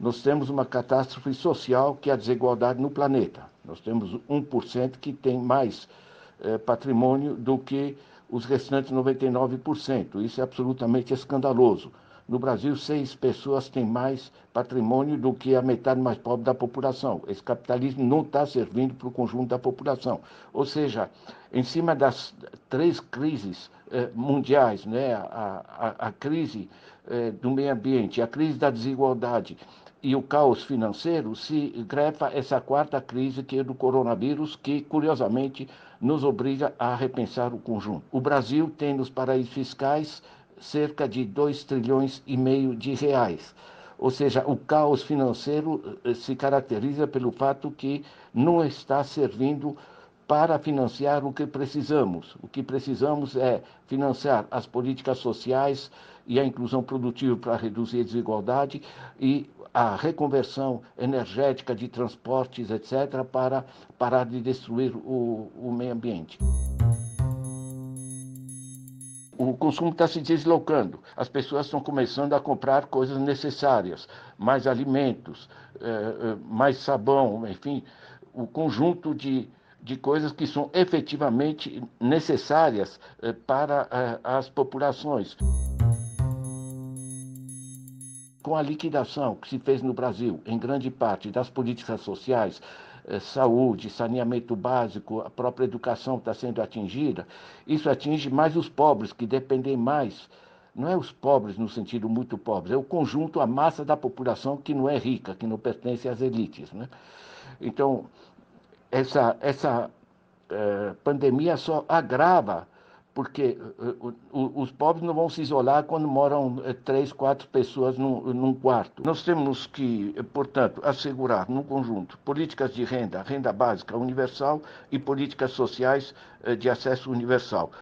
Nós temos uma catástrofe social que é a desigualdade no planeta. Nós temos 1% que tem mais eh, patrimônio do que os restantes 99%. Isso é absolutamente escandaloso. No Brasil, seis pessoas têm mais patrimônio do que a metade mais pobre da população. Esse capitalismo não está servindo para o conjunto da população. Ou seja, em cima das três crises eh, mundiais, né, a, a, a crise eh, do meio ambiente, a crise da desigualdade e o caos financeiro, se grefa essa quarta crise que é do coronavírus, que curiosamente nos obriga a repensar o conjunto. O Brasil tem nos paraísos fiscais cerca de 2 trilhões e meio de reais. Ou seja, o caos financeiro eh, se caracteriza pelo fato que não está servindo para financiar o que precisamos. O que precisamos é financiar as políticas sociais e a inclusão produtiva para reduzir a desigualdade e a reconversão energética de transportes, etc., para parar de destruir o, o meio ambiente o consumo está se deslocando. As pessoas estão começando a comprar coisas necessárias, mais alimentos, eh, mais sabão, enfim, o conjunto de, de coisas que são efetivamente necessárias eh, para eh, as populações. Com a liquidação que se fez no Brasil, em grande parte, das políticas sociais, eh, saúde, saneamento básico, a própria educação está sendo atingida, isso atinge mais os pobres, que dependem mais. Não é os pobres no sentido muito pobres, é o conjunto, a massa da população que não é rica, que não pertence às elites. Né? Então, essa, essa eh, pandemia só agrava porque uh, uh, os pobres não vão se isolar quando moram uh, três, quatro pessoas num, num, quarto. Nós temos que, portanto, assegurar no conjunto políticas de renda, renda básica universal e políticas sociais de acesso universal.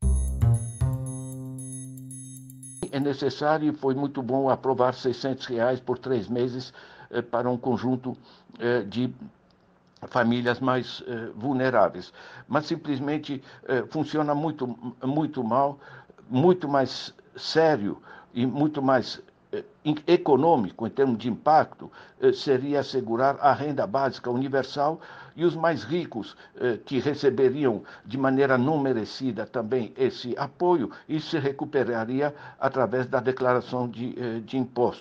É necessário e foi muito bom aprovar 600 reais por três meses para um conjunto de famílias mais eh, vulneráveis. Mas simplesmente eh, funciona muito, muito mal, muito mais sério e muito mais eh, econômico em termos de impacto eh, seria assegurar a renda básica universal e os mais ricos eh, que receberiam de maneira não merecida também esse apoio, isso se recuperaria através da declaração de, eh, de impostos.